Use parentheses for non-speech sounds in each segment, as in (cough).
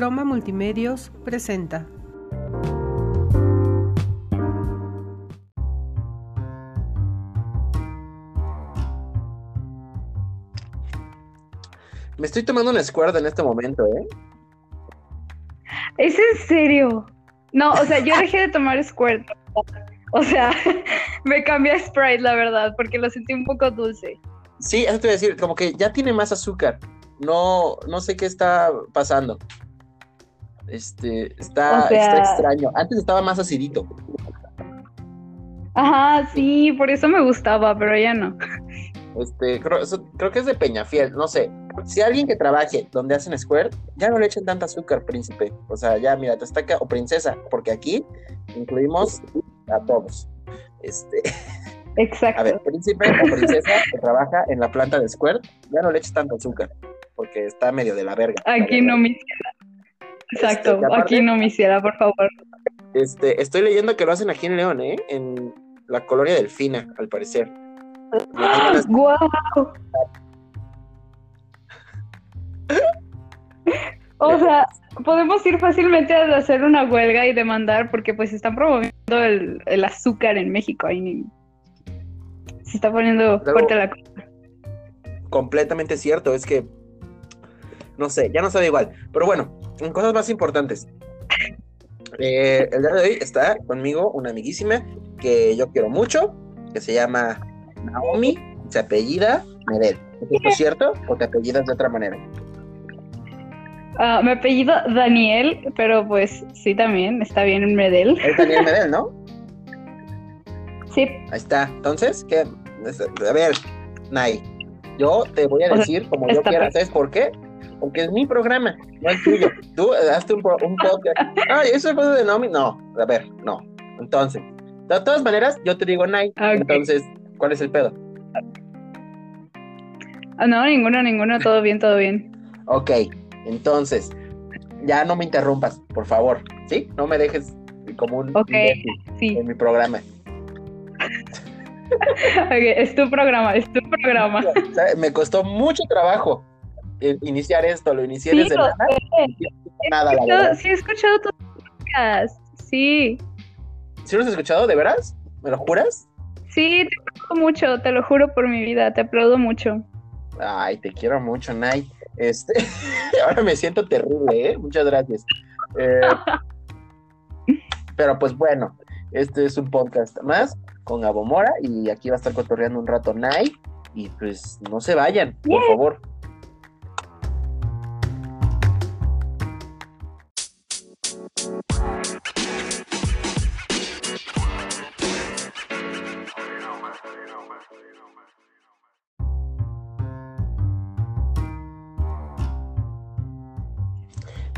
Croma Multimedios presenta. Me estoy tomando un Squirt en este momento, ¿eh? ¿Es en serio? No, o sea, yo dejé de tomar Squirt. O sea, (laughs) me cambié a Sprite, la verdad, porque lo sentí un poco dulce. Sí, eso te voy a decir, como que ya tiene más azúcar. No, no sé qué está pasando. Este, está, O sea- está extraño. Antes estaba más acidito. Ajá, sí, por eso me gustaba, pero ya no. Este, creo, creo que es de Peñafiel, no sé. Si alguien que trabaje donde hacen Squirt, ya no le echen tanta azúcar, príncipe. O sea, ya, mira, te o princesa, porque aquí incluimos a todos. Este, Exacto. (laughs) a ver, príncipe o princesa que trabaja en la planta de Squirt, ya no le eches tanto azúcar, porque está medio de la verga. la Aquí no me hiciera. Exacto, Este, aparte- aquí no me hiciera, por favor. Este, estoy leyendo que lo hacen aquí en León, ¿eh? En la colonia Delfina, al parecer. (gasps) ¡Guau! O sea, podemos ir fácilmente a hacer una huelga y demandar porque pues están promoviendo el, el azúcar en México. Ahí se está poniendo Luego- fuerte la cosa. completamente cierto, es que no sé, ya no sabe igual. Pero bueno, en cosas más importantes. Eh, el día de hoy está conmigo una amiguísima que yo quiero mucho, que se llama Naomi, se apellida Medel. ¿Es cierto o te apellidas de otra manera? Ah, mi apellido Daniel, pero pues sí también, está bien en Medel. Es Daniel Medel, ¿no? (laughs) Sí, Ahí está. Entonces, ¿qué? A ver, Nay, yo te voy a O sea, decir como yo quiera. ¿Sabes por qué? Porque es mi programa, no el tuyo. Tú eh, hazte un, un podcast. Ay, eso fue de Naomi. No, a ver, no. Entonces, de todas maneras, yo te digo ok. Entonces, ¿cuál es el pedo? Ah, no, ninguno, ninguno, todo bien, todo bien. Ok, entonces, ya no me interrumpas, por favor. ¿Sí? No me dejes como un Sí, en mi programa. (laughs) Es tu programa, es tu programa. (laughs) Me costó mucho trabajo iniciar esto, lo inicié Sí, nada. Nada, la verdad. sí he escuchado tus podcast. Sí, ¿Sí lo has escuchado, de veras? ¿Me lo juras? sí, te aplaudo mucho, te lo juro por mi vida, te aplaudo mucho. Ay, te quiero mucho, Nay. Este, (laughs) ahora me siento terrible, ¿eh? Muchas gracias. Eh, (laughs) pero pues bueno, este es un podcast más con Abomora y aquí va a estar cotorreando un rato Nay. Y pues no se vayan, por favor.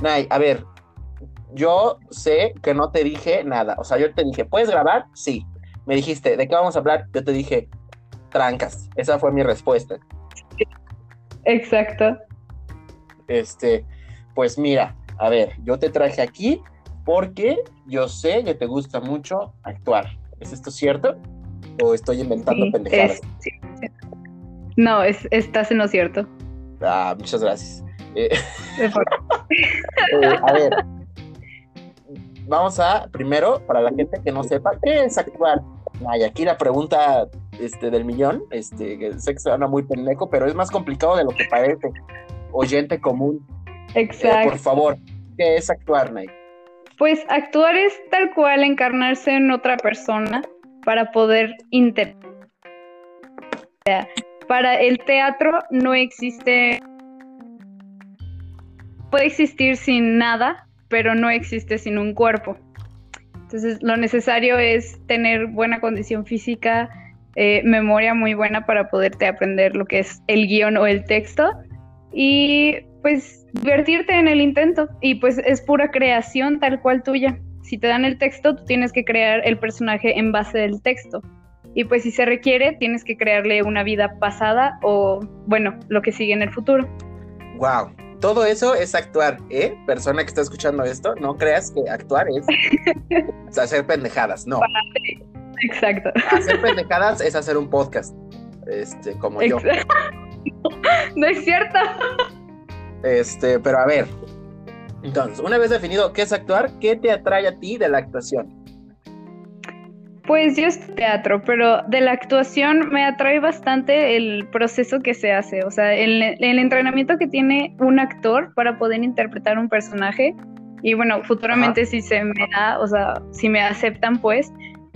Nay, a ver, yo sé que no te dije nada. O sea, yo te dije, ¿puedes grabar? Sí. Me dijiste, ¿de qué vamos a hablar? Yo te dije, trancas. Esa fue mi respuesta. Exacto. Este, pues mira, a ver, yo te traje aquí porque yo sé que te gusta mucho actuar. ¿Es esto cierto? ¿O estoy inventando Sí, pendejadas? es- sí, sí. No, es, estás en lo cierto. Ah, muchas gracias. Eh, (laughs) Eh, a ver, vamos a, primero, para la gente que no sepa, ¿qué es actuar? Ay, aquí la pregunta este, del millón, este, que sé que suena muy pendejo, pero es más complicado de lo que parece. Oyente común, Eh, Exacto. por favor, ¿qué es actuar, Nay? Pues actuar es tal cual encarnarse en otra persona para poder inter. O sea, Para el teatro no existe. Puede existir sin nada, pero no existe sin un cuerpo. Entonces, lo necesario es tener buena condición física, eh, memoria muy buena para poderte aprender lo que es el guion o el texto y pues divertirte en el intento. Y pues es pura creación tal cual tuya. Si te dan el texto, tú tienes que crear el personaje en base del texto. Y pues si se requiere, tienes que crearle una vida pasada o, bueno, lo que sigue en el futuro. Wow, todo eso es actuar, ¿eh? Persona que está escuchando esto, no creas que actuar es (laughs) hacer pendejadas, no. Exacto. Hacer pendejadas es hacer un podcast, este, como yo. (laughs) No es cierto. Este, pero a ver, Entonces, una vez definido qué es actuar, ¿qué te atrae a ti de la actuación? Pues yo estudio teatro, pero de la actuación me atrae bastante el proceso que se hace, o sea, el, el, entrenamiento que tiene un actor para poder interpretar un personaje. Y bueno, futuramente si se me da, o sea, si me aceptan, pues,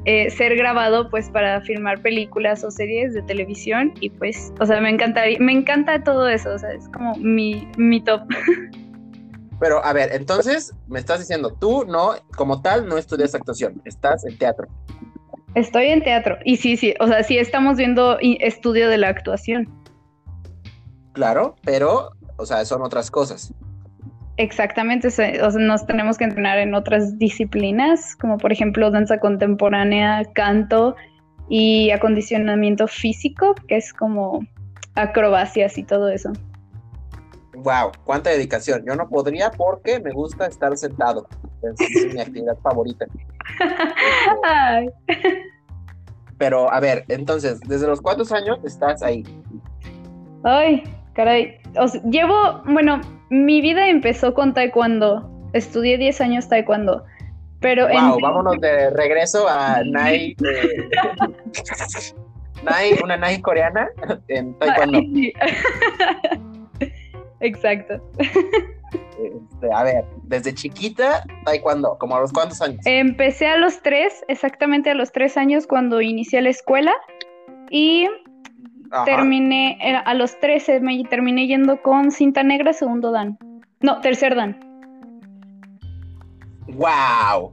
eh, ser grabado, pues, para filmar películas o series de televisión. Y pues, o sea, me encantaría, me encanta todo eso, o sea, es como mi, mi top. (laughs) Pero, a ver, entonces, me estás diciendo, tú no, como tal, no estudias actuación, estás en teatro. Estoy en teatro. Y sí, sí, o sea, sí estamos viendo estudio de la actuación. Claro, pero, o sea, son otras cosas. Exactamente, o sea, nos tenemos que entrenar en otras disciplinas, como por ejemplo danza contemporánea, canto y acondicionamiento físico, que es como acrobacias y todo eso. Wow, cuánta dedicación. Yo no podría porque me gusta estar sentado. Es mi actividad favorita. (laughs) Pero, a ver, entonces, ¿desde los cuántos años estás ahí? Ay, caray. llevo, bueno, mi vida empezó con taekwondo. Estudié 10 años taekwondo. Pero wow, vámonos de regreso a Nai. (laughs) Nai, una Nai coreana en taekwondo. (laughs) Exacto. Este, a ver, desde chiquita, taekwondo, como a los cuántos años? Empecé a los tres, exactamente a los tres años cuando inicié la escuela y terminé, a los trece me terminé yendo con cinta negra, segundo dan. No, tercer dan. ¡Wow!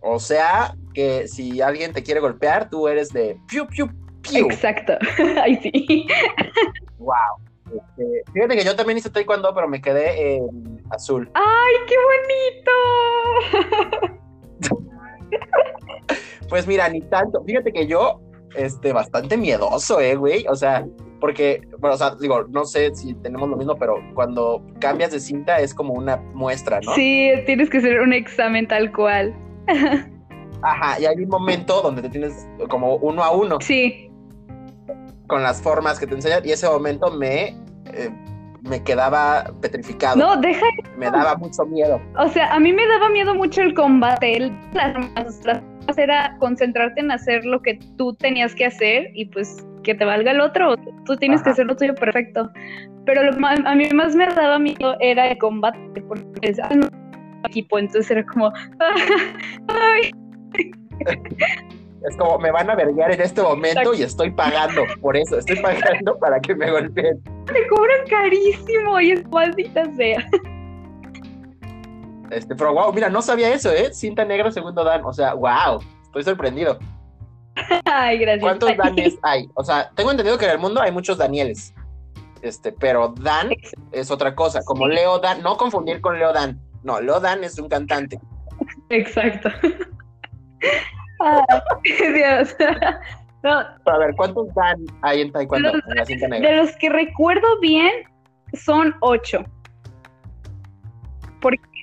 O sea que si alguien te quiere golpear, tú eres de piu, piu, piu. Exacto, (laughs) ahí sí. ¡Wow! Este, fíjate que yo también hice taekwondo, pero me quedé en azul. ¡Ay, qué bonito! pues mira, ni tanto. Fíjate que yo, este, bastante miedoso, eh, güey. O sea, porque, bueno, o sea, digo, no sé si tenemos lo mismo, pero cuando cambias de cinta es como una muestra, ¿no? Sí, tienes que hacer un examen tal cual. Ajá, y hay un momento donde te tienes como uno a uno. Sí con las formas que te enseñan y ese momento me, eh, me quedaba petrificado. No, deja. Me daba mucho miedo. O sea, a mí me daba miedo mucho el combate. El, las armas, era concentrarte en hacer lo que tú tenías que hacer y pues que te valga el otro. Tú tienes que hacer lo tuyo perfecto. Pero lo, a mí más me daba miedo era el combate porque es equipo, entonces era como. (laughs) Ay. Es como, me van a verguear en este momento y estoy pagando por eso, estoy pagando para que me golpeen. Me cobran carísimo y es maldita sea. Este, pero wow, mira, no sabía eso, ¿eh? Cinta negra, segundo dan. O sea, wow, estoy sorprendido. Ay, gracias. ¿Cuántos Danes hay? O sea, tengo entendido que en el mundo hay muchos Danieles. Este, pero Dan es otra cosa. Como Leo Dan, no confundir con Leo Dan. No, Leo Dan es un cantante. Exacto. Dios. (laughs) A ver, ¿cuántos dan hay en Taekwondo? en la cinta negra? De los que recuerdo bien, son ocho.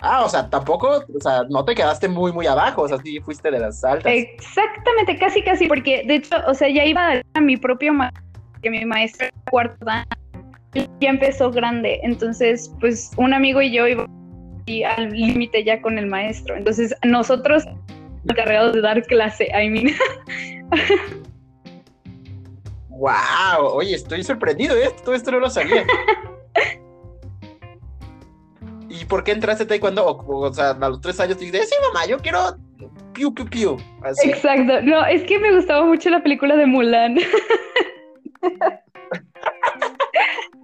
Ah, o sea, tampoco, o sea, no te quedaste muy, muy abajo, o sea, sí fuiste de las altas. Exactamente, casi, casi, porque de hecho, o sea, ya iba a mi propio maestro, que mi maestro cuarto dan, ya empezó grande, entonces, pues, un amigo y yo íbamos al límite ya con el maestro, entonces nosotros encargados de dar clase, I mean. wow, oye, estoy sorprendido, ¿eh? Todo esto no lo sabía. ¿Y por qué entraste a taekwondo? O, sea, a los tres años te dices, sí, mamá, yo quiero piu, piu, piu. Exacto. No, es que me gustaba mucho la película de Mulan. (laughs)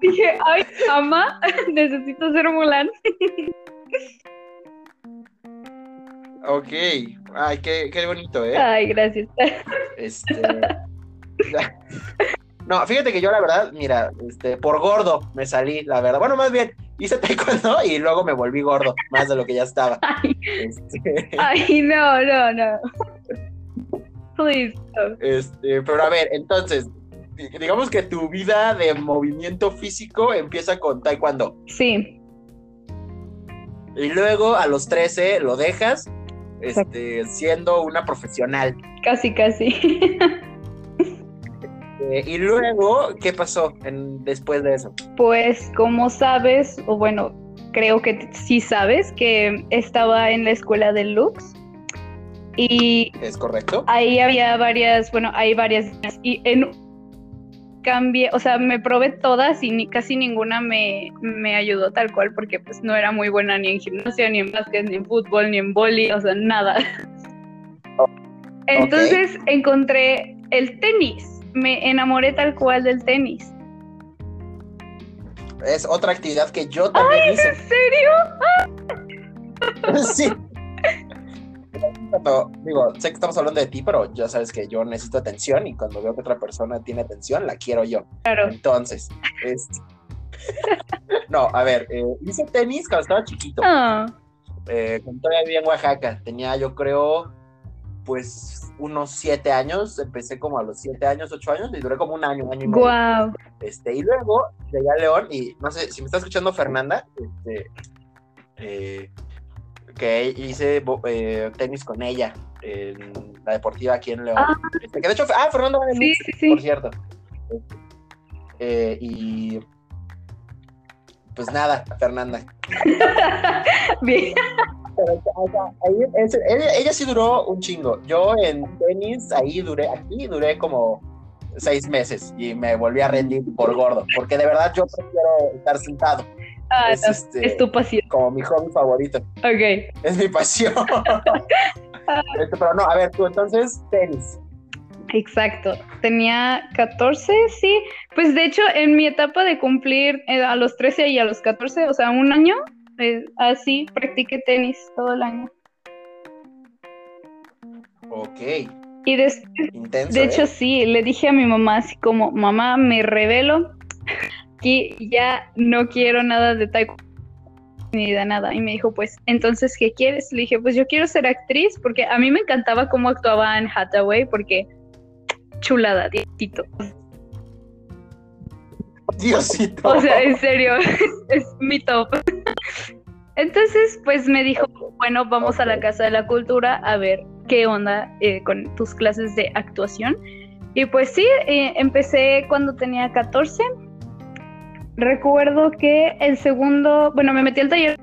Dije, ay, mamá, (laughs) necesito ser Mulan. (laughs) Ok, ay, qué, qué bonito, ¿eh? Ay, gracias. Este... (laughs) No, fíjate que yo la verdad, mira, este, por gordo me salí, la verdad. Bueno, más bien, hice taekwondo (laughs) y luego me volví gordo, más de lo que ya estaba. (laughs) Ay, este... Ay no, no, no. Please. Este, pero a ver, entonces, digamos que tu vida de movimiento físico empieza con taekwondo. Sí. Y luego a los 13 lo dejas este, siendo una profesional. Casi, casi. (laughs) Eh, y luego, ¿qué pasó en, después de eso? Pues, como sabes, o bueno, creo que sí sabes, que estaba en la escuela de Lux. Y ¿Es correcto? ahí había varias, bueno, hay varias. Y en cambié, o sea, me probé todas y ni, casi ninguna me, me ayudó tal cual, porque pues no era muy buena ni en gimnasia, ni en básquet, ni en fútbol, ni en boli, o sea, nada. Entonces encontré el tenis. Me enamoré tal cual del tenis. Es otra actividad que yo también hice. ¿En serio? (laughs) sí. Cuando, digo, sé que estamos hablando de ti, pero ya sabes que yo necesito atención y cuando veo que otra persona tiene atención, la quiero yo. Claro. Entonces, es... (laughs) no, a ver, eh, hice tenis cuando estaba chiquito. Ah, Eh, cuando todavía vivía en Oaxaca. Tenía, yo creo, pues unos siete años. Empecé como a los siete años, ocho años y duré como un año, un año y medio. guau. Este, y luego llegué a León y no sé si me está escuchando Fernanda, este, eh, que hice eh, tenis con ella en la deportiva aquí en León. Ah. Este, que de hecho, ah, en Sí, sí, sí. por cierto. Eh, y pues nada, Fernanda. (laughs) Bien. Pero, o sea, ahí- ese- ella, ella sí duró un chingo. Yo en tenis, ahí duré, aquí duré como seis meses y me volví a rendir por gordo, porque de verdad yo prefiero estar sentado. Ah, es, no, este, es tu pasión. como mi hobby favorito. Ok. Es mi pasión. (laughs) Este, pero no, a ver, tú entonces, tenis. Exacto. Tenía 14, sí. Pues de hecho, en mi etapa de cumplir eh, a los 13 y a los 14, o sea, un año, eh, así practiqué tenis todo el año. Ok, Y después intenso. De ¿eh? hecho, sí, le dije a mi mamá así como, mamá, me revelo que ya no quiero nada de taekwondo ni de nada. Y me dijo, pues, entonces, ¿qué quieres? Le dije, pues yo quiero ser actriz porque a mí me encantaba cómo actuaba en Hathaway porque chulada, diosito. Diosito. O sea, en serio, (laughs) es mi top. Entonces, pues me dijo, bueno, vamos a la. Casa de la Cultura a ver qué onda eh, con tus clases de actuación. Y pues sí, eh, empecé cuando tenía 14. Recuerdo que el segundo, bueno, me metí al taller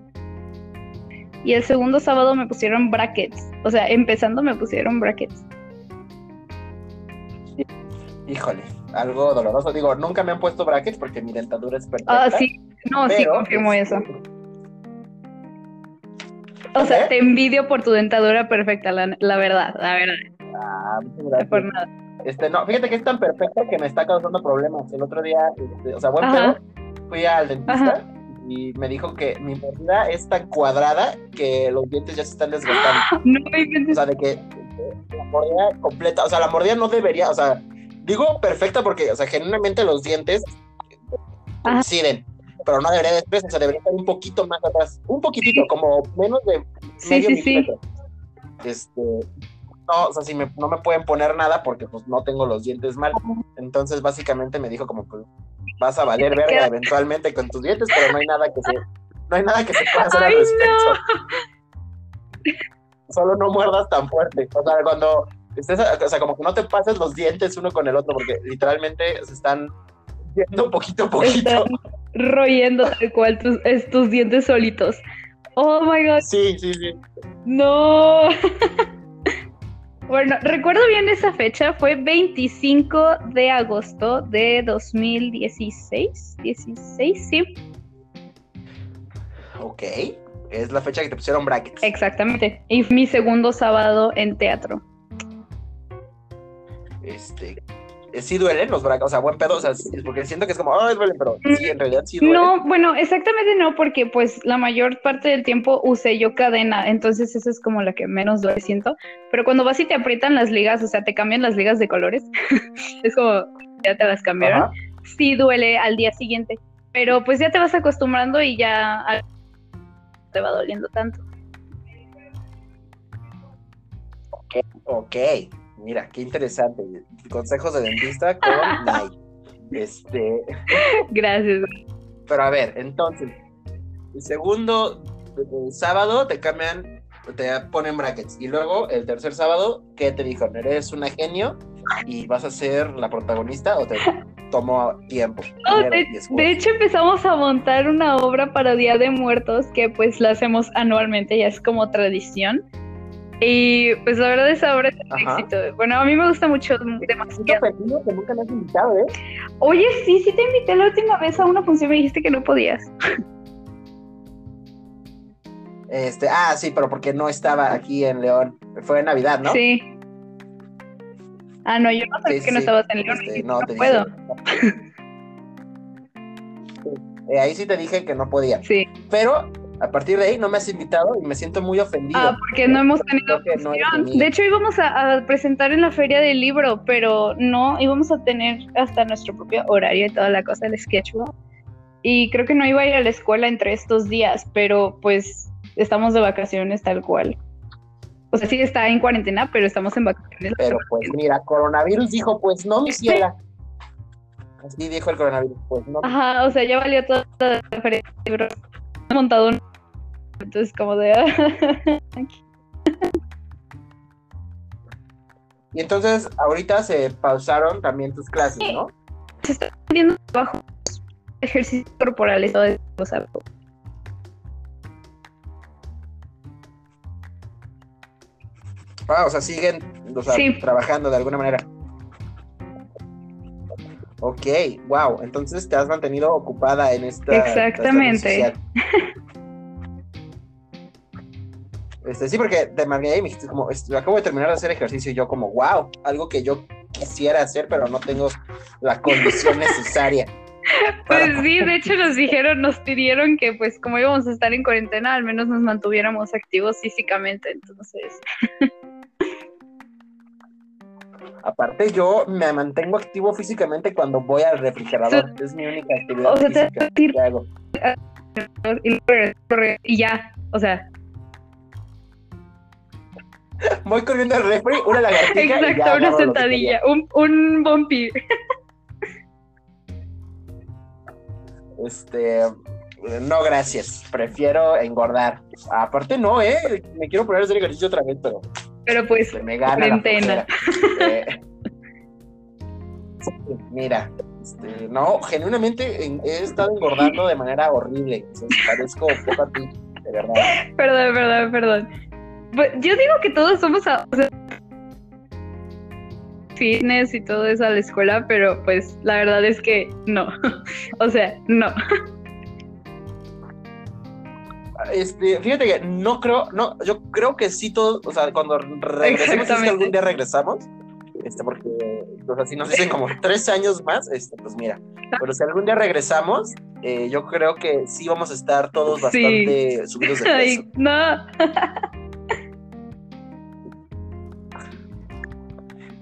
y el segundo sábado me pusieron brackets. O sea, empezando me pusieron brackets. Híjole, algo doloroso. Digo, nunca me han puesto brackets porque mi dentadura es perfecta. Ah, sí, no, sí, confirmo eso. O sea, ¿Eh? te envidio por tu dentadura perfecta, la, la verdad, la verdad, Ah, muchas gracias. por nada. Este, no, fíjate que es tan perfecta que me está causando problemas. El otro día, este, o sea, buen pedo, fui al dentista Ajá. y me dijo que mi mordida es tan cuadrada que los dientes ya se están desgastando. (gasps) No O sea, de que que la mordida completa, o sea, la mordida no debería, o sea, digo perfecta porque, o sea, genuinamente los dientes coinciden, pero no debería de o sea, debería estar un poquito más atrás, un poquitito, como menos de medio sí, sí. milímetro. Este, no, o sea, si me, no me pueden poner nada porque pues no tengo los dientes mal. Entonces, básicamente me dijo como, pues, vas a valer verga eventualmente con tus dientes, pero no hay nada que se, no hay nada que se pueda hacer Ay, al respecto. Solo no muerdas tan fuerte. O sea, cuando estés, o sea, como que no te pases los dientes uno con el otro, porque literalmente se están yendo poquito a poquito. Están royendo tal cual tus, tus dientes solitos. Oh my god, Sí, sí, sí. no. (laughs) Bueno, recuerdo bien esa fecha, fue 25 de agosto de 2016. 16, sí, Ok. Es la fecha que te pusieron brackets. exactamente. Y mi segundo sábado en teatro. Este. Eh, Sí duelen los brackets, o sea, buen pedo, o sea, porque siento que es como, ay, duelen, pero sí, en realidad sí duelen. No, bueno, exactamente no, porque pues la mayor parte del tiempo usé yo cadena, entonces esa es como la que menos duele siento. Pero cuando vas y te aprietan las ligas, o sea, te cambian las ligas de colores, (laughs) es como, ya te las cambiaron, Ajá. sí duele al día siguiente, pero pues ya te vas acostumbrando y ya te va doliendo tanto. Ok, mira, qué interesante. Consejos de dentista con (laughs) Nay. Este, Gracias. pero a ver, entonces, el segundo sábado te cambian, te ponen brackets. Y luego, el tercer sábado, ¿qué te dijeron? ¿Eres una genio y vas a ser la protagonista o te tomó tiempo. No, de, de hecho empezamos a montar una obra para Día de Muertos que pues la hacemos anualmente, ya es como tradición. Y pues la verdad esa obra es un Ajá. éxito. Bueno, a mí me gusta mucho Siento demasiado. ofendido que nunca me has invitado, ¿eh? Oye, sí, sí te invité la última vez a una función, me dijiste que no podías. Este, ah, sí, pero porque no estaba aquí en León. Fue en Navidad, ¿no? Sí. Ah, no, yo no sabía Sí, sí, que no estabas en León. Este, y no, no te puedo. dije. (laughs) Eh, ahí sí te dije que no podía. Sí. Pero a partir de ahí no me has invitado y me siento muy ofendido. Ah, porque no hemos tenido no. De hecho, íbamos a, a presentar en la feria del libro, pero no, íbamos a tener hasta nuestro propio horario y toda la cosa del sketchbook. Y creo que no iba a ir a la escuela entre estos días, pero pues estamos de vacaciones tal cual. O sea, sí está en cuarentena, pero estamos en vacaciones. Pero pues mira, coronavirus dijo, pues no, mi ciela. Así dijo el coronavirus, pues no. Ajá, o sea, ya valió toda la feria del libro. Montado un... Entonces, como de... (laughs) Y entonces ahorita se pausaron también tus clases, ¿no? se están viendo trabajos, ejercicios corporales, todo eso, o sea, Ah, o sea, siguen o sea, Sí. trabajando de alguna manera. Ok, wow. Entonces te has mantenido ocupada en esta. Exactamente. esta. (laughs) Este, sí, porque te marqué y me dijiste como, "Est- acabo de terminar de hacer ejercicio y yo como, wow, algo que yo quisiera hacer, pero no tengo la condición necesaria. (laughs) Pues sí, de hecho nos dijeron, nos pidieron que pues como íbamos a estar en cuarentena, al menos nos mantuviéramos activos físicamente, entonces. (laughs) Aparte, yo me mantengo activo físicamente cuando voy al refrigerador. Es mi única actividad O sea, te- física que hago. Y ya, o sea, Voy corriendo al refri, una lagartija y ya exacto, una sentadilla, un, un bumpy. Este, no, gracias. Prefiero engordar. Aparte, no, eh. Me quiero poner a hacer ejercicio otra vez, pero Pero pues, se me gana la. Eh, (laughs) mira, este, no, genuinamente en- he estado engordando de manera horrible. Sea, parezco poco a ti, de verdad. (laughs) perdón, perdón, perdón. Pues, yo digo que todos somos a- o sea, fitness y todo eso a la escuela, pero pues la verdad es que no. (laughs) o sea, no. Este, fíjate que no creo, no, yo creo que sí todos, o sea, cuando regresemos, es que algún día regresamos, este, porque, o sea, si nos dicen como tres años más, este, pues mira, pero si algún día regresamos, eh, yo creo que sí vamos a estar todos Sí. bastante subidos de (laughs) peso. Ay, no. (laughs)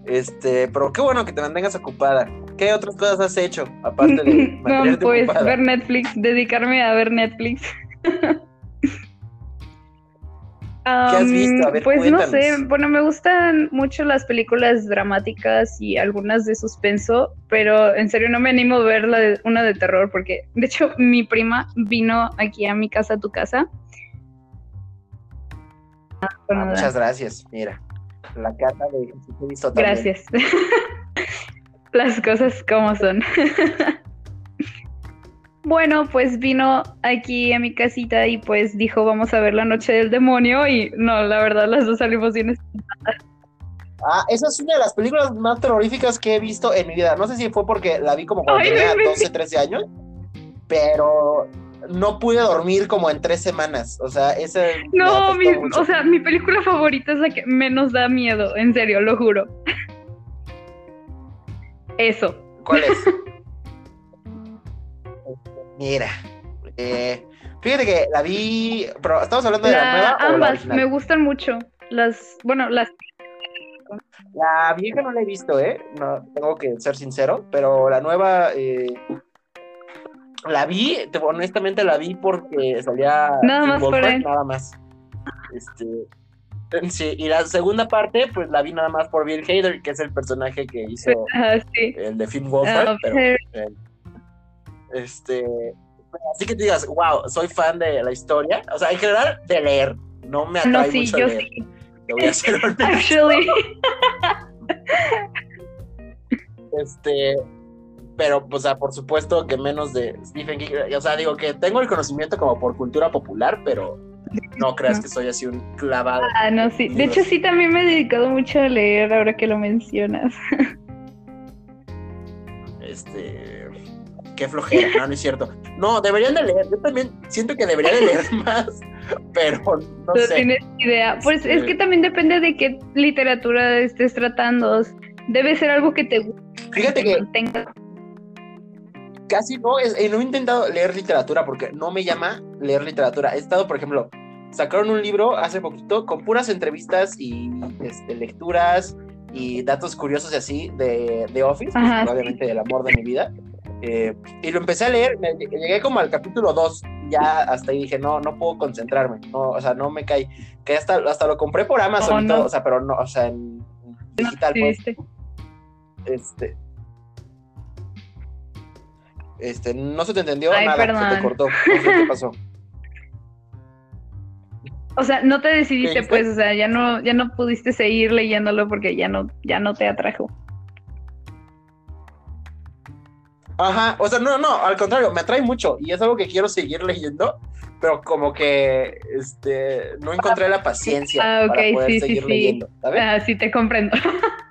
Este, pero qué bueno que te mantengas ocupada. ¿Qué otras cosas has hecho aparte de (laughs) no, pues ocupada? ver Netflix, dedicarme a ver Netflix. (laughs) ¿Qué has visto? A ver, pues no sé, bueno, me gustan mucho las películas dramáticas y algunas de suspenso, pero en serio no me animo a ver la de- una de terror porque, de hecho, mi prima vino aquí a mi casa, a tu casa. Ah, muchas gracias. Mira, la carta de Jesucristo también. Gracias. (laughs) Las cosas como son. (laughs) bueno, pues vino aquí a mi casita y pues dijo, vamos a ver la noche del demonio y no, la verdad las dos salimos bien. Ah, esa es una de las películas más terroríficas que he visto en mi vida. No sé si fue porque la vi como cuando Ay, tenía inventes. 12, 13 años, pero no pude dormir como en tres semanas. O sea, esa No, mi, o sea, mi película favorita es la que menos da miedo, en serio, lo juro. Eso. ¿Cuál es? (laughs) Mira, eh, fíjate que la vi, pero estamos hablando de la, La- nueva o la ambas me gustan mucho. Las, bueno, las La vieja no la he visto, ¿eh? No, tengo que ser sincero, pero la nueva eh, la vi, te- honestamente la vi porque salía Nada más por Wolfhard, él. nada más. Este, sí, y la segunda parte, pues la vi nada más por Bill Hader, que es el personaje que hizo (laughs) ah, sí. el de Finn Wolfhard, Ah, pero eh, este, así que te digas, wow, soy fan de la historia, o sea, en general de leer, no me atrae no, sí, mucho yo leer, sí. te voy a ser (laughs) honesto. Actually. (laughs) Este, pero, o sea, por supuesto que menos de Stephen King. O sea, digo que tengo el conocimiento como por cultura popular, pero no creas que soy así un clavado. Ah, no, sí. De hecho, sí, también me he dedicado mucho a leer ahora que lo mencionas. Este. Qué flojera, no, no es cierto. No, deberían de leer. Yo también siento que deberían de leer (laughs) más, pero no, No sé. tienes idea. Pues es Este- que también depende de qué literatura estés tratando. Debe ser algo que te guste. Fíjate que mantenga. Casi no, es, eh, no he intentado leer literatura porque no me llama leer literatura. He estado, por ejemplo, sacaron un libro hace poquito con puras entrevistas y este, lecturas y datos curiosos y así de, de Office, pues, Ajá, sí. obviamente del amor de mi vida. Eh, y lo empecé a leer, me- llegué como al capítulo 2, ya hasta ahí dije, no, no puedo concentrarme, no, o sea, no me cae, que hasta, hasta lo compré por Amazon y todo, no. o sea, pero no, o sea, en digital, pues, viste. este, este, no se te entendió Ay, nada, se te perdón. cortó, no sé qué pasó. O sea, no te ¿Qué decidiste, pues, o sea, ya no, ya no pudiste seguir leyéndolo porque ya no, ya no te atrajo. Ajá, o sea, no, no, al contrario, me atrae mucho y es algo que quiero seguir leyendo, pero como que, este, no encontré la paciencia Ah, ok, para poder sí, sí, seguir sí. leyendo, ¿sabes? Ah, sí, te comprendo. (laughs)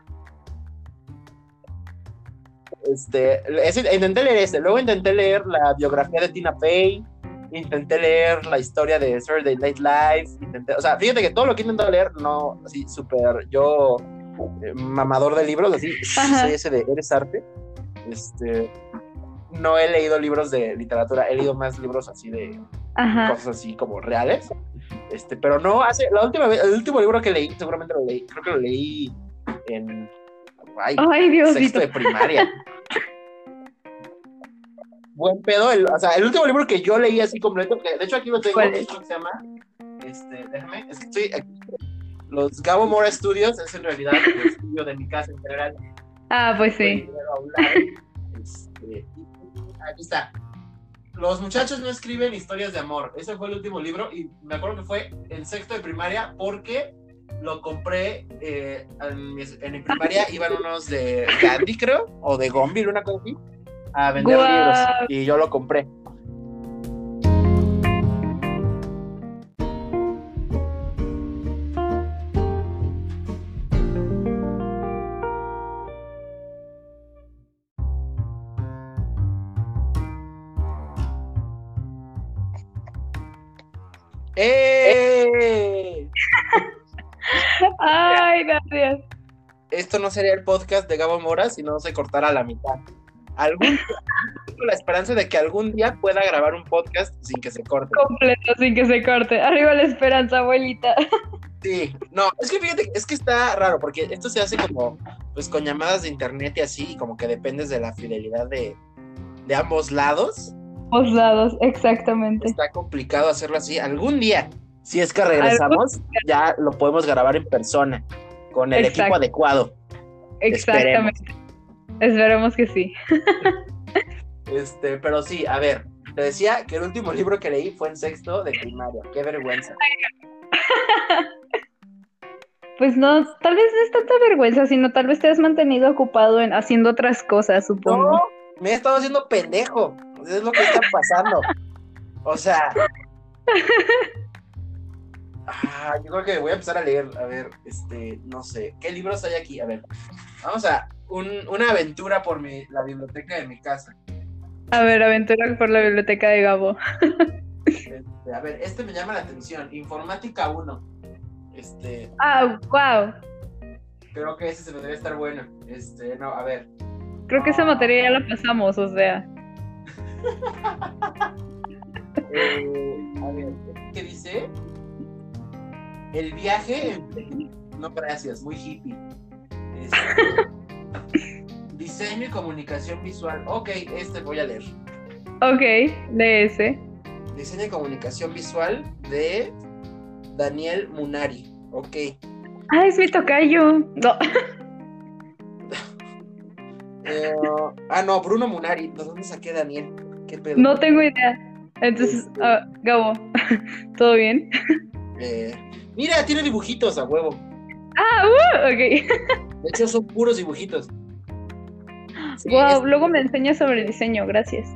Este, ese- intenté leer este, luego intenté leer la biografía de Tina Fey, intenté leer la historia de Saturday Night Live, intenté, o sea, fíjate que todo lo que he intentado leer, no, así, súper, yo, eh, mamador de libros, así, Ajá. soy ese de Eres Arte, este, no he leído libros de literatura, he leído más libros así de Ajá. cosas así como reales, este, pero no, hace, la última vez, el último libro que leí, seguramente lo leí, creo que lo leí en, ay, Ay, Diosito. sexto de primaria. (laughs) Buen pedo, el, o sea, el último libro que yo leí así completo, que de hecho aquí lo tengo. ¿cómo se llama? Este, déjame, es que estoy aquí. Los Gabo Mora Studios es en realidad el estudio de mi casa en general. Ah, pues sí. Fue a un lado, este, aquí está. Los muchachos no escriben historias de amor. Ese fue el último libro y me acuerdo que fue en sexto de primaria porque lo compré eh, en, mi, en mi primaria. Iban unos de Gandhi, creo, o de Gonville, una cosa así, a vender libros y yo lo compré. ¡Eh! (laughs) Ay, gracias. esto no sería el podcast de Gabo Mora si no se cortara a la mitad. Algún la esperanza de que algún día pueda grabar un podcast sin que se corte. Completo, sin que se corte. Arriba la esperanza, abuelita. Sí, no, es que fíjate, es que está raro porque esto se hace como pues con llamadas de internet y así, y como que dependes de la fidelidad de, de ambos lados. Dos lados, exactamente. Está complicado hacerlo así. Algún día, si es que regresamos, ya lo podemos grabar en persona con el Exacto. equipo adecuado. Exactamente. Esperemos que sí. Este, pero sí, a ver, te decía que el último libro que leí fue en sexto de primaria. Qué vergüenza. (laughs) Pues no, tal vez no es tanta vergüenza, sino tal vez te has mantenido ocupado en haciendo otras cosas, supongo. No, me he estado haciendo pendejo. Es lo que está pasando. O sea. (laughs) Ah, yo creo que voy a empezar a leer. A ver, este, no sé. ¿Qué libros hay aquí? A ver. Vamos a un- una aventura por mi, la biblioteca de mi casa. A ver, aventura por la biblioteca de Gabo. Este, a ver, este me llama la atención. Informática 1. Este, Ah, wow. creo que ese se me debe estar bueno. Este, no, a ver. Creo que esa materia ya la pasamos, o sea. (laughs) Eh, a ver, ¿qué dice? El viaje. No, gracias, muy hippie. Este, (laughs) diseño y comunicación visual. Ok, este voy a leer. Ok, de ese. Diseño y comunicación visual de Daniel Munari. Ok. Ah, es mi tocayo. No. (laughs) Eh, ah, no, Bruno Munari. ¿De dónde saqué Daniel? ¿Qué pedo? No tengo idea. Entonces, ah, Gabo, (laughs) ¿todo bien? Eh, mira, tiene dibujitos a huevo. Ah, uh, ok. De hecho, son puros dibujitos. Sí, wow, es- luego me enseñas sobre diseño, gracias.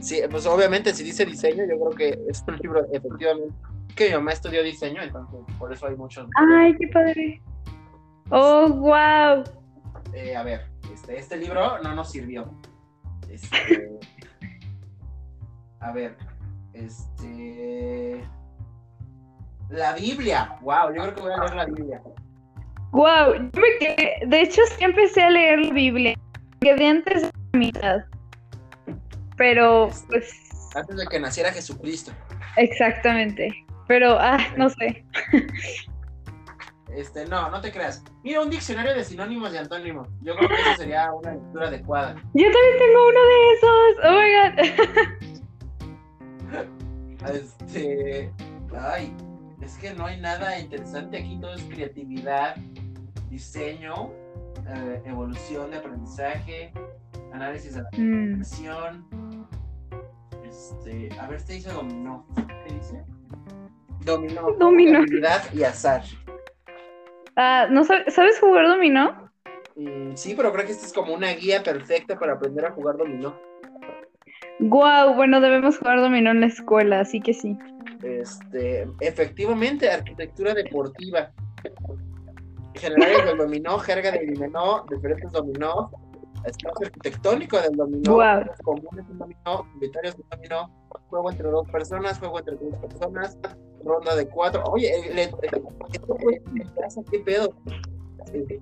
Sí, pues obviamente si dice diseño, yo creo que es un libro efectivamente que mi mamá estudió diseño, entonces por eso hay muchos. Ay, qué padre. Oh, wow. Eh, a ver, este, este libro no nos sirvió. Este, (laughs) a ver, este. La Biblia. Wow, yo creo que voy a leer la Biblia. Wow, yo me quedé, de hecho sí empecé a leer la Biblia, quedé antes de la mitad, pero pues Antes de que naciera Jesucristo. exactamente, pero ah, no sé, Este, no, no te creas. Mira, un diccionario de sinónimos y antónimos. Yo creo que eso sería una lectura adecuada. yo también tengo uno de esos, oh my god, (laughs) Este. Ay, es que no hay nada interesante aquí. Todo es creatividad, diseño, eh, evolución de aprendizaje, análisis de la Mm, acción. Este. A ver, este dice dominó. ¿Qué dice? Dominó. Dominó. Habilidad y azar. ah, ¿no sab- sabes jugar dominó? Mm, sí, pero creo que esta es como una guía perfecta para aprender a jugar dominó. Wow, bueno, debemos jugar dominó en la escuela, así que sí. Este, efectivamente, arquitectura deportiva. Generales del dominó, jerga del dominó, diferentes dominó, espacio arquitectónico del dominó, juegos comunes del dominó, inventarios del dominó, juego entre dos personas, juego entre tres personas, ronda de cuatro. Oye, eh, en mi casa, ¿qué pedo? Eh,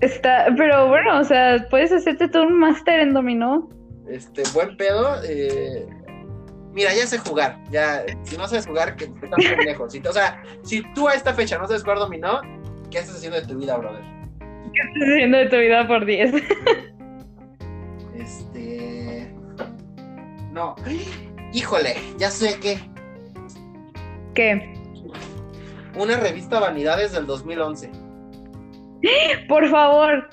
Está, pero bueno, o sea, puedes hacerte todo un máster en dominó. Este, buen pedo. eh, Mira, ya sé jugar. Ya, si no sabes jugar, que estás muy lejos. Si- o sea, si tú a esta fecha no sabes jugar dominó, ¿qué estás haciendo de tu vida, brother? Estás haciendo de tu vida por 10. Este. No. Híjole, ya sé que. ¿Qué? Una revista Vanidades del 2011. Por favor.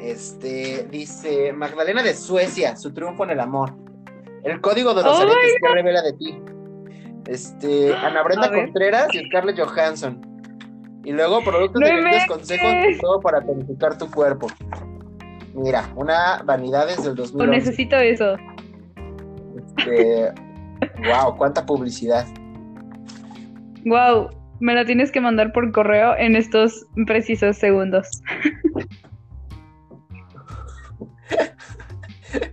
Este. Dice: Magdalena de Suecia, su triunfo en el amor. El código de los Oh aretes que revela de ti. Este. (gasps) Ana Brenda. Contreras y Scarlett Johansson. Y luego productos ¡No de grandes consejos todo para tonificar tu cuerpo. Mira, una Vanidades del O 2011. necesito eso. Este, wow, cuánta publicidad. Wow, me la tienes que mandar por correo en estos precisos segundos. (laughs)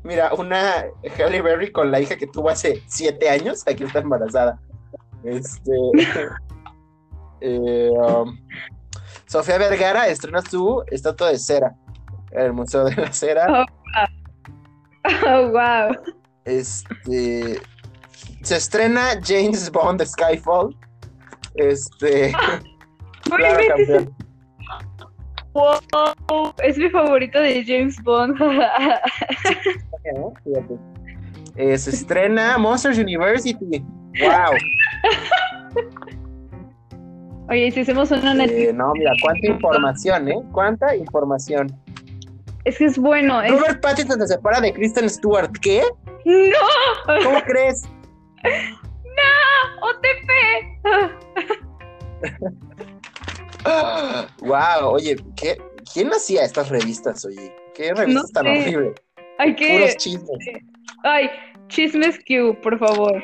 Mira, una Halle Berry con la hija que tuvo hace siete años, aquí está embarazada. Este. Eh, um, Sofía Vergara estrena su estatua de cera en el Museo de la Cera. Oh, wow. (laughs) Este. Se estrena James Bond de Skyfall. Este. (laughs) Wow, es mi favorito de James Bond. (laughs) Eh, se estrena Monsters University. Wow. Oye, ¿y si hacemos una Eh, no, mira, cuánta información, ¿eh? Cuánta información. es que es bueno. Es... Robert Pattinson se separa de Kristen Stewart. ¿Qué? ¡No! ¿Cómo (laughs) crees? ¡OTP! wow, (laughs) oye, ¿qué? ¿quién hacía estas revistas, oye? ¿Qué revistas No tan horribles? Hay que. Puros chismes. Ay, chismes Q, por favor.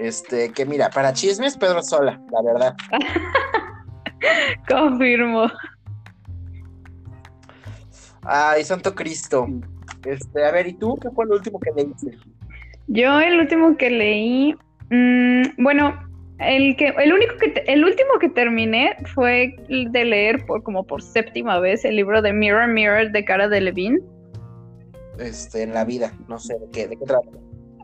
Este, que mira, para chismes, Pedro Sola, la verdad. (laughs) Confirmo. Ay, Santo Cristo. Este, a ver, ¿y tú qué fue lo último que leíste? Yo el último que leí, mm, bueno, el que, el único que, te- el último que terminé fue de leer por como por séptima vez el libro de Mirror Mirror de Cara de Levine. Este, en la vida, no sé, ¿de qué, de qué trata?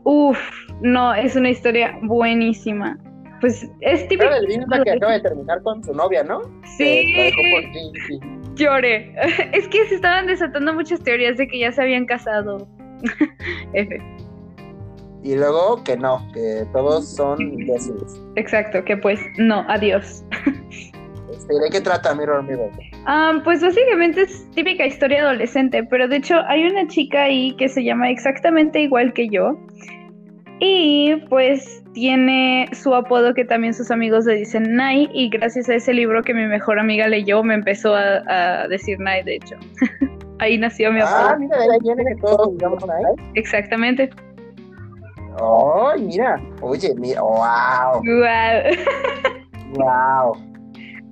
Uf, no, es una historia buenísima. Pues es típico. La que acaba de terminar con su novia, ¿no? Sí, por Jinxie. lloré. (laughs) Es que se estaban desatando muchas teorías de que ya se habían casado. (laughs) F. Y luego que no, que todos son imbéciles. Exacto, que pues no, adiós. Este, ¿De qué trata Mirror Mirror? Ah, pues básicamente es típica historia adolescente, pero de hecho hay una chica ahí que se llama exactamente igual que yo. Y pues tiene su apodo que también sus amigos le dicen Nai. Y gracias a ese libro que mi mejor amiga leyó, me empezó a, a decir Nai, de hecho. (laughs) Ahí nació mi Ah, apodo. mira, de ahí que todos digamos una E. Exactamente. Ay, mira. Oye, mira. Wow. Guau. Wow.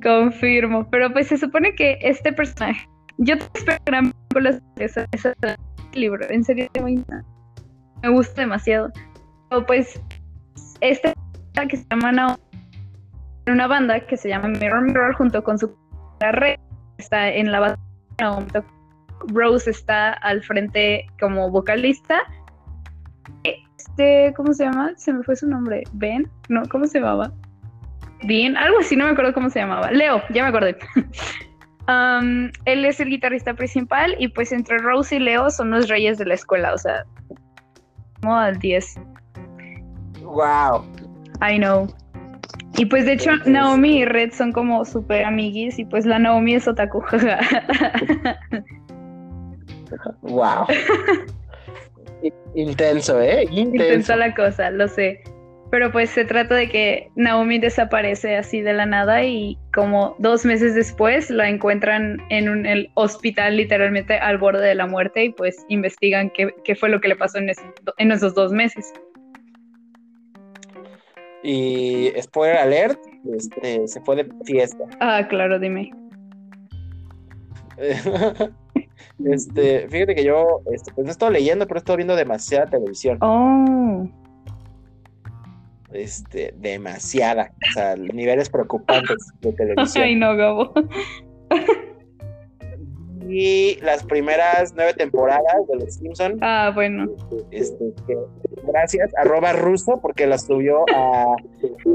Confirmo. Pero pues se supone que este personaje. Yo te espero gran película sobre esa- ese libro. En serio, me gusta demasiado. Pues, este que se llama Naomi, una banda que se llama Mirror Mirror junto con su red está en la de Naomi. Rose está al frente como vocalista. Este, ¿cómo se llama? Se me fue su nombre. Ben, no, ¿cómo se llamaba? Bien, algo así, no me acuerdo cómo se llamaba. Leo, ya me acordé. (laughs) Um, él es el guitarrista principal y pues entre Rose y Leo son los reyes de la escuela, o sea, como al 10. Wow. I know. Y pues de hecho Entonces- Naomi y Red son como súper amiguis y pues la Naomi es otaku. (laughs) Wow. Intenso, ¿eh? Intenso. Intensa la cosa, lo sé. Pero pues se trata de que Naomi desaparece así de la nada y como dos meses después la encuentran en un el hospital literalmente al borde de la muerte y pues investigan qué, qué fue lo que le pasó en, ese- en esos dos meses. Y spoiler alert, este, se fue de fiesta. Ah, claro, dime. (laughs) Este, fíjate que yo, este, pues no estado leyendo, pero estado viendo demasiada televisión. Oh, Este, demasiada. O sea, niveles preocupantes de (laughs) televisión. ay no, Gabo. Y las primeras nueve temporadas de Los Simpson, Ah, bueno. este, que- gracias, arroba ruso, porque las subió a,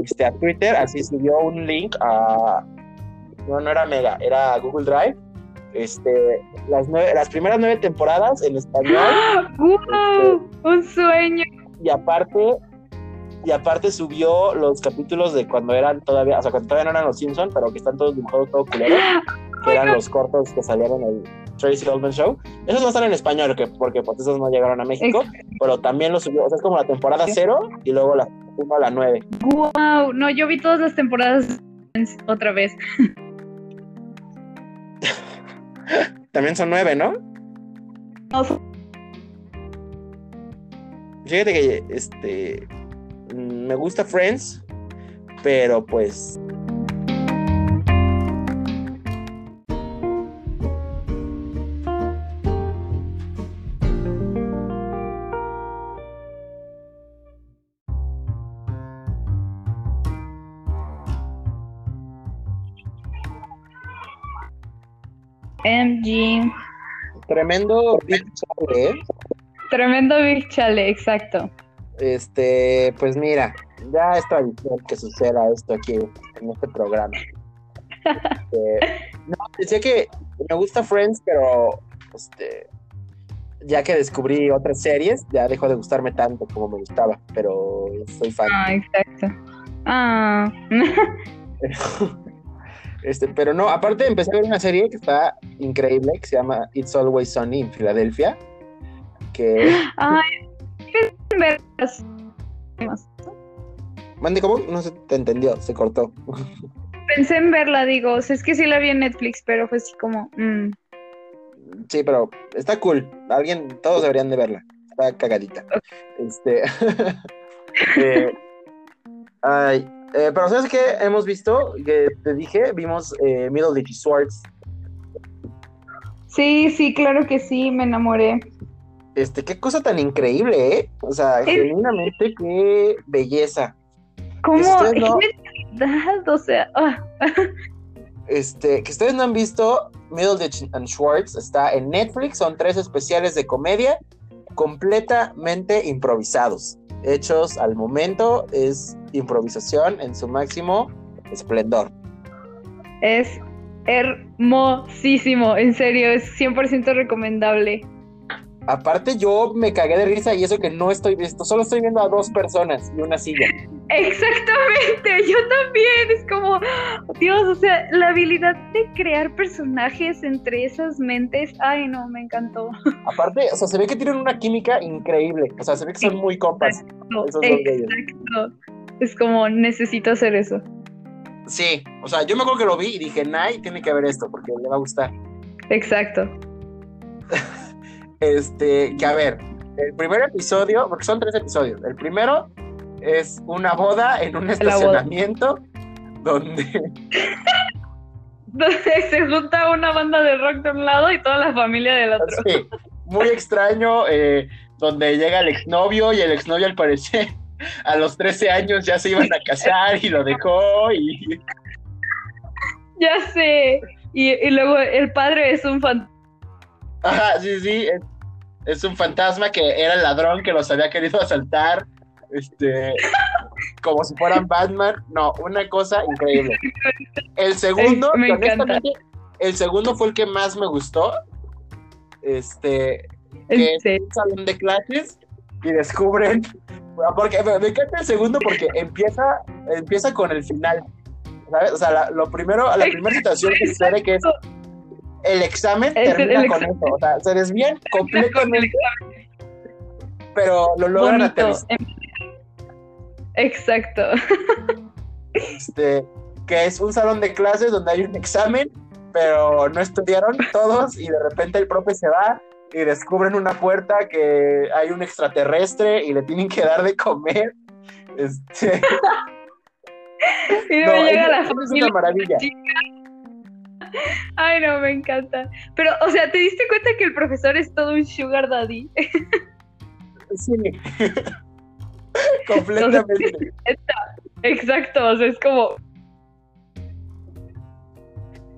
este, a Twitter, así subió un link a, no, no era Mega, era Google Drive. Este, las, nueve, las primeras nueve temporadas en español (gasps) ¡Wow! Un sueño. y aparte y aparte subió los capítulos de cuando eran todavía, o sea, cuando todavía no eran los Simpson, pero que están todos dibujados todo culero, (gasps) que eran los cortos que salieron en el Tracy Ullman Show. Esos no están en español, que, porque pues esos no llegaron a México, pero también los subió, o sea, es como la temporada cero y luego la 1 a la 9. ¡Wow! No, yo vi todas las temporadas otra vez. (laughs) También son nueve, ¿no? No, Fíjate que este me gusta Friends, pero pues tremendo Big Chale, ¿eh? Tremendo Big Chale, exacto. Este, pues mira, ya es tradición que suceda esto aquí en este programa. (laughs) Este, no, decía que me gusta Friends, pero este, ya que descubrí otras series, ya dejó de gustarme tanto como me gustaba, pero soy fan. Ah, exacto. Ah. (laughs) (laughs) Este, pero no, aparte empecé a ver una serie que está increíble, que se llama It's Always Sunny en Filadelfia, que... Ay. Mande, ¿cómo? No se te entendió, se cortó. Pensé en verla, digo, o sea, es que sí la vi en Netflix, pero fue así como, mm, Sí, pero está cool. Alguien, todos deberían de verla. Está cagadita. Este. (laughs) eh, ay, eh, pero ¿sabes qué? Hemos visto, que te dije, vimos eh, Middle Swords. Sí, sí, claro que sí, me enamoré. Este, qué cosa tan increíble, ¿eh? O sea, genuinamente, qué belleza. ¿Cómo? Ustedes no-. O sea, ah, Este, que ustedes no han visto, Middleditch and Schwartz está en Netflix, son tres especiales de comedia completamente improvisados, hechos al momento, es improvisación en su máximo esplendor. es hermosísimo, en serio, es 100% recomendable. Aparte yo me cagué de risa y eso que no estoy viendo, solo estoy viendo a dos personas y una silla. Exactamente, yo también, es como, Dios, o sea, la habilidad de crear personajes entre esas mentes, ay no, me encantó. Aparte, o sea, se ve que tienen una química increíble, o sea, se ve que son muy compas. No, exacto, es como, necesito hacer eso. Sí, o sea, yo me acuerdo que lo vi y dije, Nay, tiene que ver esto porque le va a gustar. Exacto. (laughs) este, que a ver, el primer episodio, porque son tres episodios. El primero es una boda en un estacionamiento donde. donde se junta una banda de rock de un lado y toda la familia del otro. Sí, muy extraño, eh, donde llega el exnovio y el exnovio al parecer a los 13 años ya se iban a casar y lo dejó y... Ya sé. Y, luego el padre es un fantasma. Ajá, sí, sí. Es, un fantasma que era el ladrón que los había querido asaltar. Este. como si fueran Batman. No, una cosa increíble. El segundo, honestamente, el segundo fue el que más me gustó. Este. Que es un salón de clases y descubren. Porque me encanta el segundo porque empieza, empieza con el final. ¿sabes? O sea, lo primero, la primera situación que sucede que es el examen termina con eso. O sea, se desvían completamente. Pero lo logran aterrizar. Exacto. Este, que es un salón de clases donde hay un examen, pero no estudiaron todos y de repente el profe se va y descubren una puerta que hay un extraterrestre y le tienen que dar de comer. Este... y no, llega la es una maravilla. Ay, no, me encanta. Pero, o sea, ¿te diste cuenta que el profesor es todo un sugar daddy? sí. (laughs) Completamente. Exacto, o sea, es como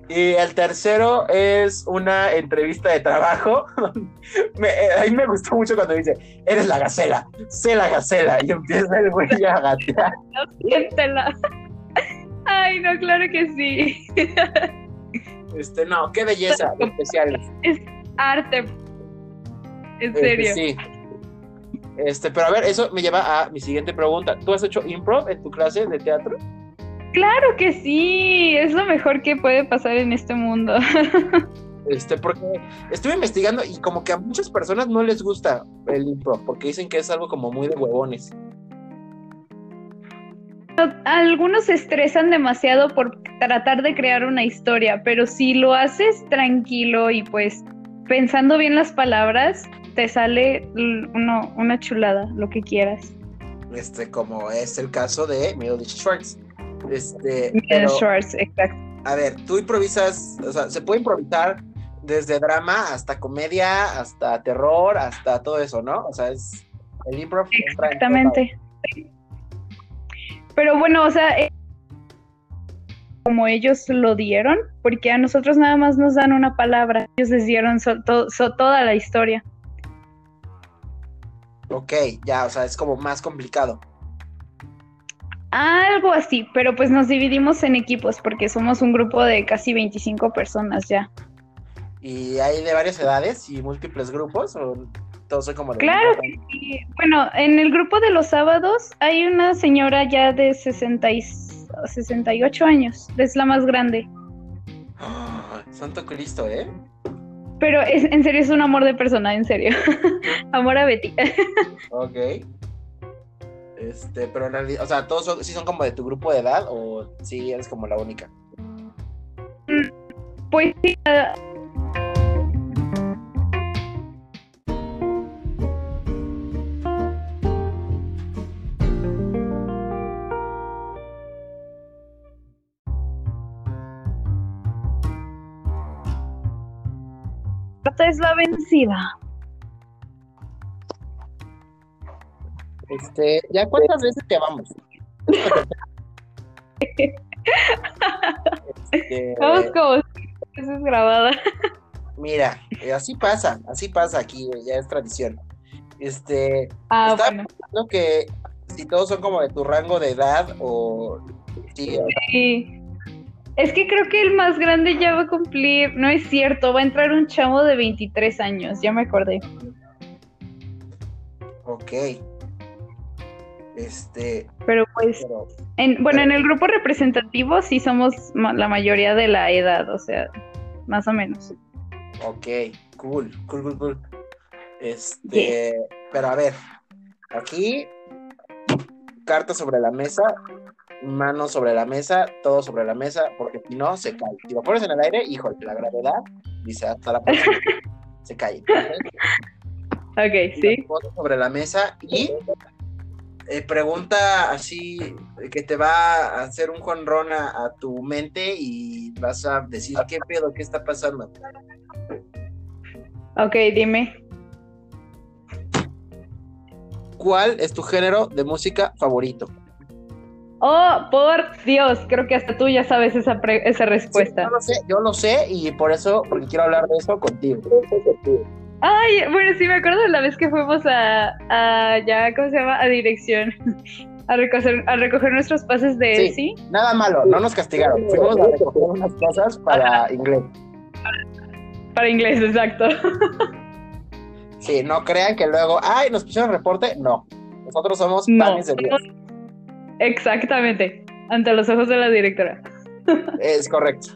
y el tercero es una entrevista de trabajo. (laughs) me, eh, a mí me gustó mucho cuando dice, eres la gacela, sé la gacela. Y empieza el güey a gatear. (laughs) siéntela. Ay, no, claro que sí. Este, no, qué belleza, especial. Es arte. En este, serio. sí. Este, pero a ver, eso me lleva a mi siguiente pregunta. ¿Tú has hecho improv en tu clase de teatro? Claro que sí, es lo mejor que puede pasar en este mundo. (laughs) Este, porque estuve investigando y como que a muchas personas no les gusta el improv, porque dicen que es algo como muy de huevones. Algunos se estresan demasiado por tratar de crear una historia, pero si lo haces tranquilo y pues pensando bien las palabras, te sale uno, una chulada, lo que quieras. Este, como es el caso de Melody Schwartz. Este, exacto. A ver, tú improvisas, o sea, se puede improvisar desde drama hasta comedia, hasta terror, hasta todo eso, ¿no? O sea, es el improv. Exactamente. Pero bueno, o sea, eh, como ellos lo dieron, porque a nosotros nada más nos dan una palabra, ellos les dieron toda la historia. Ok, ya, o sea, es como más complicado. Algo así, pero pues nos dividimos en equipos porque somos un grupo de casi 25 personas ya. ¿Y hay de varias edades y múltiples grupos? ¿O todos son como de Claro Bueno, en el grupo de los sábados hay una señora ya de 60 y 68 años, es la más grande. (gasps) santo Cristo, ¿eh? Pero es, en serio es un amor de persona, en serio. (laughs) amor a Betty. ok. Este, pero en realidad, o sea, todos son, sí son como de tu grupo de edad o sí eres como la única. Pues sí. Uh... es la vencida. Este, ¿ya cuántas veces te vamos? este, Vamos como es grabada. Mira, eh, así pasa, así pasa aquí, ya es tradición. Este, ah, estaba pensando que si todos son como de tu rango de edad o sí, sí. Es que creo que el más grande ya va a cumplir, no es cierto, va a entrar un chamo de 23 años, ya me acordé. Ok. Este. Pero pues. en, bueno, en el grupo representativo sí somos la mayoría de la edad, o sea, más o menos. Ok, cool, cool, cool, cool. Este. Pero a ver, aquí. Carta sobre la mesa, mano sobre la mesa, todo sobre la mesa, porque si no se cae. Si lo pones en el aire, híjole, la gravedad dice hasta la próxima. (laughs) se callen. Ok, sí. Sobre la mesa y eh, pregunta así que te va a hacer un jonrón a, a, tu mente y vas a decir qué pedo, qué está pasando. Ok, dime. ¿Cuál es tu género de música favorito? Oh, por Dios, creo que hasta tú ya sabes esa, esa respuesta. Sí, yo lo sé, yo lo sé y por eso, porque quiero hablar de eso contigo. Ay, bueno, sí, me acuerdo de la vez que fuimos a, a ya, ¿cómo se llama? A dirección. (laughs) A recoger, a recoger nuestros pases de sí, sí. Nada malo, no nos castigaron. Fuimos a recoger unas cosas para inglés. Para inglés, exacto. Sí, no crean que luego, ay, nos pusieron reporte. No, nosotros somos panes de Dios. Exactamente, ante los ojos de la directora. Es correcto.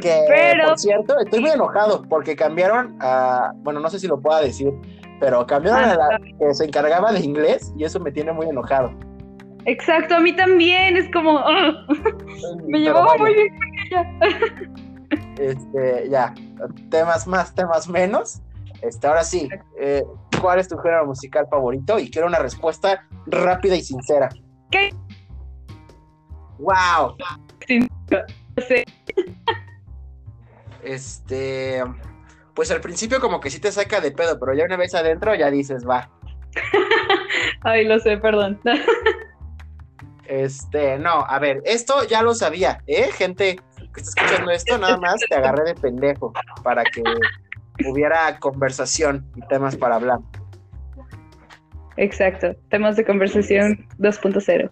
Que, Pero- por cierto, estoy muy enojado porque cambiaron a, bueno, no sé si lo pueda decir, pero cambiaron a la que se encargaba de inglés y eso me tiene muy enojado. Exacto, a mí también, es como, (laughs) me llevaba muy bien con ella. Este, ya, temas más, temas menos. Este, ahora sí, eh, ¿cuál es tu género musical favorito? Y quiero una respuesta rápida y sincera. ¿Qué? ¡Wow! Sé. Este, pues al principio como que sí te saca de pedo, pero ya una vez adentro ya dices, va. (laughs) Ay, lo sé, perdón. Este, no, a ver, esto ya lo sabía, ¿eh? Gente que está escuchando esto, nada más te agarré de pendejo para que hubiera conversación y temas para hablar. Exacto, temas de conversación 2.0.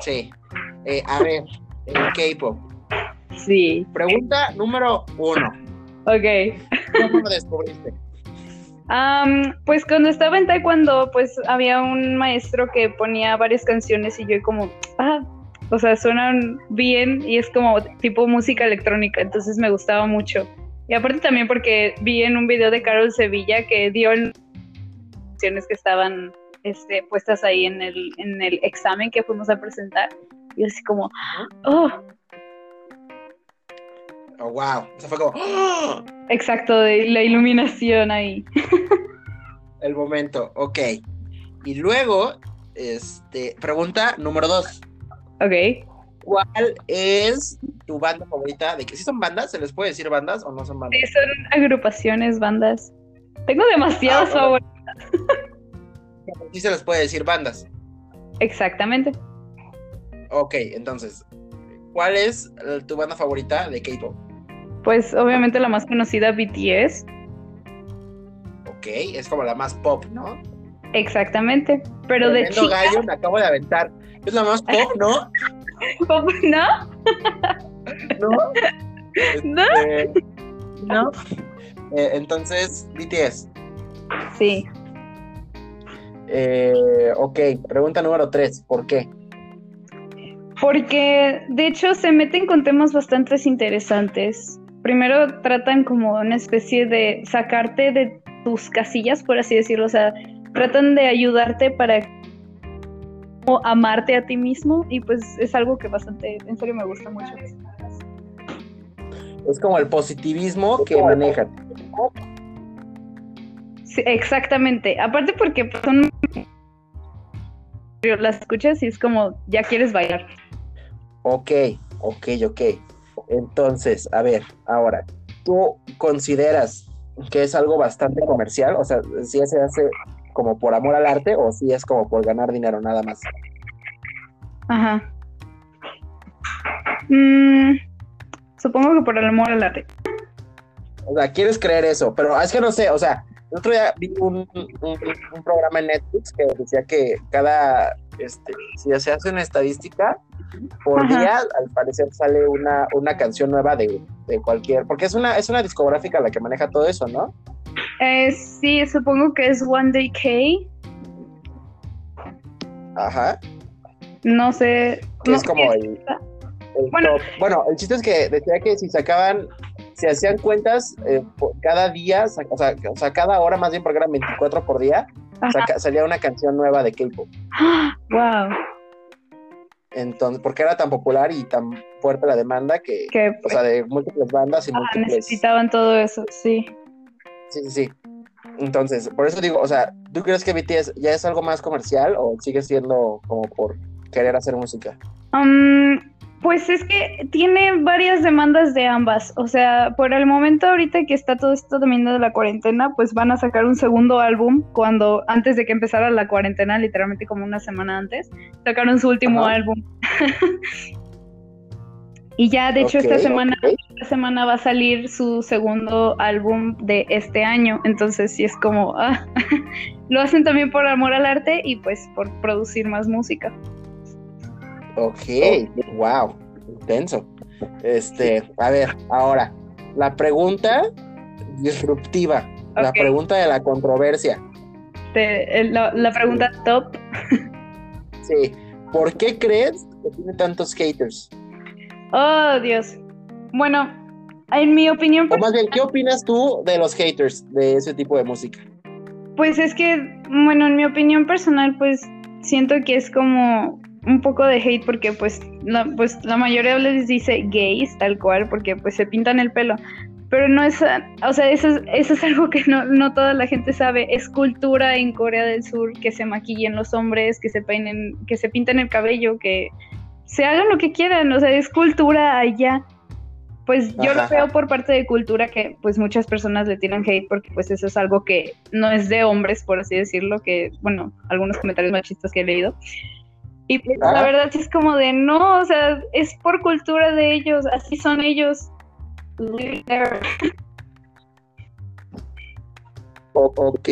Sí. Eh, a ver, el K-pop. Sí, Pregunta número uno. ok. ¿Cómo lo descubriste? Am, pues cuando estaba en taekwondo, pues había un maestro que ponía varias canciones y yo como, ah, o sea, suenan bien y es como tipo música electrónica, entonces me gustaba mucho. Y aparte también porque vi en un video de Carol Sevilla que dio el- canciones que estaban este, puestas ahí en el, en el examen que fuimos a presentar. Y así como, oh, Oh, wow. O sea, fue como ¡ah! exacto, de la iluminación ahí. (laughs) el momento. Ok. Y luego, este, pregunta número dos. Ok. ¿Cuál es tu banda favorita? ¿De que sí son bandas? ¿Se les puede decir bandas o no son bandas? Sí, son agrupaciones, bandas. Tengo demasiadas Ah, bueno. favoritas. Sí se les puede decir bandas. Exactamente. Ok, entonces, ¿cuál es tu banda favorita de K-pop? Pues obviamente la más conocida BTS. Ok, es como la más pop, ¿no? Exacteste. Pero de Tremendo chica, gallo me acabo de aventar. Es la más pop, ¿no? (laughs) ¿no? ¿No? ¿No? Este, no. Eh, entonces, BTS. Sí. Eh, ok, pregunta número tres. ¿Por qué? Porque de hecho se meten con temas bastante interesantes. Primero tratan como una especie de sacarte de tus casillas, por así decirlo. O sea, tratan de ayudarte para amarte a ti mismo. Y pues es algo que bastante, en serio me gusta mucho. Es como el positivismo que manejan. Sí, exactamente. Aparte porque pues, son las escuchas y es como ya quieres bailar. Ok, ok, ok. Entonces, a ver, ahora, ¿tú consideras que es algo bastante comercial? O sea, si se hace como por amor al arte o si es como por ganar dinero nada más. Ajá. Mm, supongo que por el amor al arte. O sea, quieres creer eso, pero es que no sé, o sea, el otro día vi un, un- un programa en Netflix que decía que cada, este, si se hace una estadística, por Ajá. día al parecer sale una, una canción nueva de, de cualquier, porque es una, es una discográfica la que maneja todo eso, ¿no? Eh, sí, supongo que es One Day K. Ajá. No sé. No es como el, el Bueno. top. Bueno, el chiste es que decía que si sacaban, si hacían cuentas eh, cada día, o sea, o sea, cada hora más bien porque eran 24 por día, saca- salía una canción nueva de K-pop. (gasps) Wow. Entonces, porque era tan popular y tan fuerte la demanda que, Que o sea, de múltiples bandas y ah, múltiples. necesitaban todo eso, sí. Sí, sí, sí. Entonces, por eso digo, o sea, ¿tú crees que BTS ya es algo más comercial o sigue siendo como por querer hacer música? Um, pues es que tiene varias demandas de ambas. O sea, por el momento ahorita que está todo esto también de la cuarentena, pues van a sacar un segundo álbum cuando antes de que empezara la cuarentena, literalmente como una semana antes, sacaron su último álbum. (laughs) y ya, de hecho, esta semana, esta semana va a salir su segundo álbum de este año. Entonces, sí es como, ah, (laughs) lo hacen también por amor al arte y pues por producir más música. Ok, wow, intenso. Este, a ver, ahora, la pregunta disruptiva, la pregunta de la controversia. la, pregunta top. (laughs) Sí, ¿por qué crees que tiene tantos haters? Oh, Dios. Bueno, en mi opinión... O más bien, ¿qué opinas tú de los haters de ese tipo de música? Pues es que, bueno, en mi opinión personal, pues siento que es como un poco de hate porque pues la, pues la mayoría les dice gays tal cual porque pues se pintan el pelo pero no es, o sea, eso, eso es (laughs) algo que no, no toda la gente sabe, es cultura en Corea del Sur que se maquillen los hombres, que se peinen, que se pinten el cabello, que se hagan lo que quieran, o sea, es cultura allá. Pues yo lo veo por parte de cultura que pues muchas personas le tiran hate porque pues eso es algo que no es de hombres, por así decirlo, que bueno, algunos comentarios machistas que he leído. Y pues, la verdad sí es como de no, o sea, es por cultura de ellos, así son ellos. ok,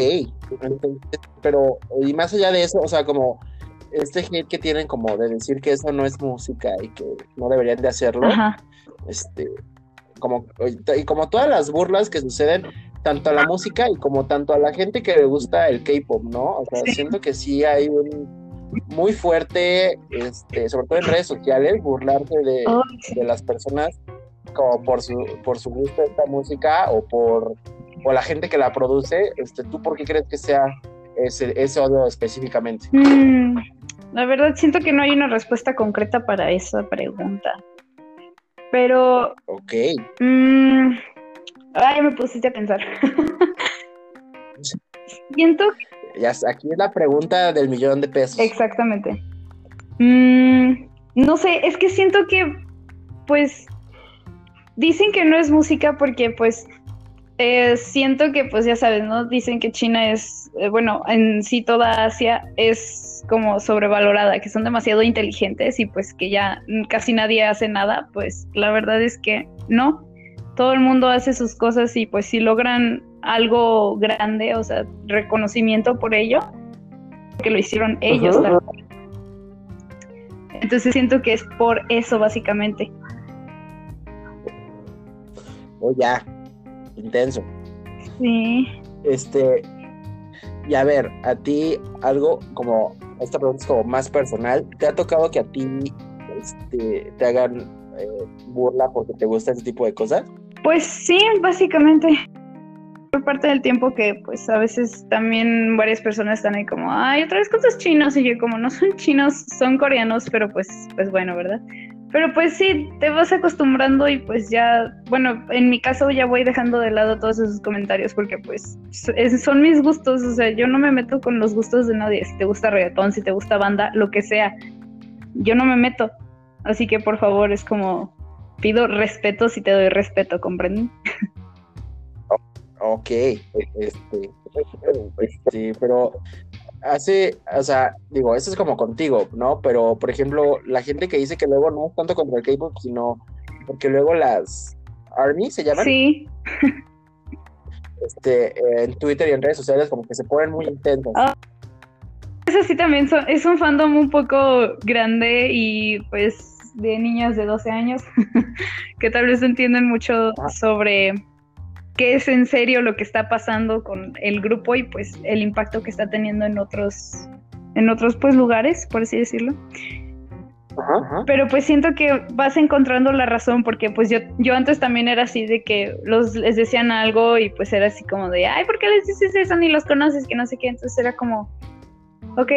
pero y más allá de eso, o sea, como este hate que tienen como de decir que eso no es música y que no deberían de hacerlo, este, como, y como todas las burlas que suceden tanto a la música y como tanto a la gente que le gusta el K-pop, ¿no? O sea, siento que sí hay un muy fuerte, este, sobre todo en redes sociales, burlarse de, las personas como por su, por su gusto de esta música o por o la gente que la produce. Este, ¿Tú por qué crees que sea ese, ese odio específicamente? Mm, la verdad siento que no hay una respuesta concreta para esa pregunta. Pero... Ok. Mm, ay, me pusiste a pensar. (laughs) siento que ya, aquí es la pregunta del millón de pesos. Exactamente. Mm, no sé, es que siento que, pues, dicen que no es música porque, pues, eh, siento que, pues, ya sabes, ¿no? Dicen que China es, eh, bueno, en sí toda Asia es como sobrevalorada, que son demasiado inteligentes y pues que ya casi nadie hace nada, pues la verdad es que no. Todo el mundo hace sus cosas y pues si logran algo grande, o sea, reconocimiento por ello, que lo hicieron ellos. Entonces siento que es por eso básicamente. Oh, ya, intenso. Sí. Este, y a ver, a ti algo como, esta pregunta es como más personal, ¿te ha tocado que a ti este, te hagan eh, burla porque te gusta ese tipo de cosas? Pues sí, básicamente por parte del tiempo que pues a veces también varias personas están ahí como, ay, otra vez cosas chinos y yo como no son chinos, son coreanos, pero pues, pues bueno, ¿verdad? Pero pues sí, te vas acostumbrando y pues ya, bueno, en mi caso ya voy dejando de lado todos esos comentarios porque pues son mis gustos, o sea, yo no me meto con los gustos de nadie, si te gusta reggaetón, si te gusta banda, lo que sea, yo no me meto. Así que por favor es como, pido respeto si te doy respeto, ¿comprenden? Ok, este, este, pero hace, o sea, digo, eso es como contigo, ¿no? Pero, por ejemplo, la gente que dice que luego no es tanto contra el K-pop, sino porque luego las ARMY se llaman. Sí. Este, en Twitter y en redes sociales como que se ponen muy intensos. Ah, eso sí también es un fandom un poco grande y pues de niñas de 12 años (laughs) que tal vez entienden mucho sobre qué es en serio lo que está pasando con el grupo y pues el impacto que está teniendo en otros en otros pues lugares, por así decirlo. Pero pues siento que vas encontrando la razón porque pues yo, yo antes también era así de que los les decían algo y pues era así como de, ay, ¿por qué les dices eso? Ni los conoces, que no sé qué. Entonces era como, ok,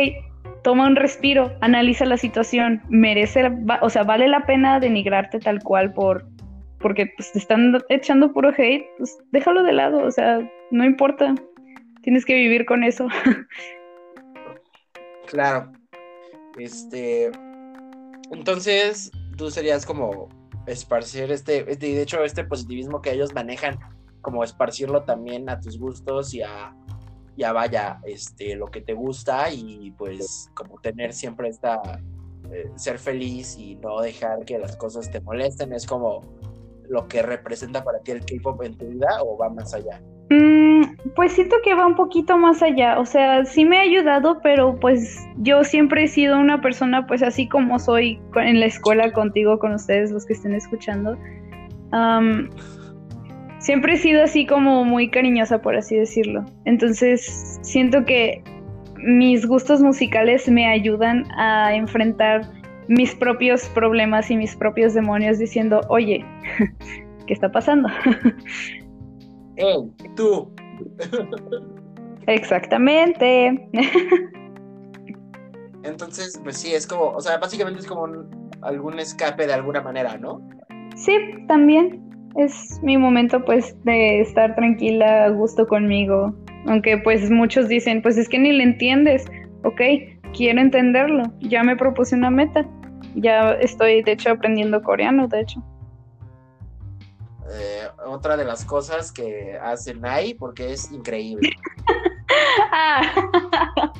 toma un respiro, analiza la situación, merece, o sea, vale la pena denigrarte tal cual por porque pues te están echando puro hate, pues déjalo de lado, o sea, no importa, tienes que vivir con eso. (laughs) Claro. Este, entonces, tú serías como esparcir este, este, de hecho, este positivismo que ellos manejan, como esparcirlo también a tus gustos y a, ya vaya, este, lo que te gusta y pues como tener siempre esta, eh, ser feliz y no dejar que las cosas te molesten, es como lo que representa para ti el K-pop en tu vida o va más allá? Mm, pues siento que va un poquito más allá, o sea, sí me ha ayudado, pero pues yo siempre he sido una persona, pues así como soy en la escuela contigo, con ustedes, los que estén escuchando. siempre he sido así como muy cariñosa, por así decirlo. Entonces, siento que mis gustos musicales me ayudan a enfrentar mis propios problemas y mis propios demonios diciendo, oye, (laughs) ¿qué está pasando? (laughs) tú. (laughs) Exactamente. Entonces, pues sí, es como, o sea, básicamente es como algún escape de alguna manera, ¿no? Sí, también. Es mi momento, pues, de estar tranquila, a gusto conmigo. Aunque, pues, muchos dicen, pues es que ni le entiendes. Ok, quiero entenderlo. Ya me propuse una meta. Ya estoy, de hecho, aprendiendo coreano, de hecho. Eh, otra de las cosas que hace Nai porque es increíble. (laughs) ah.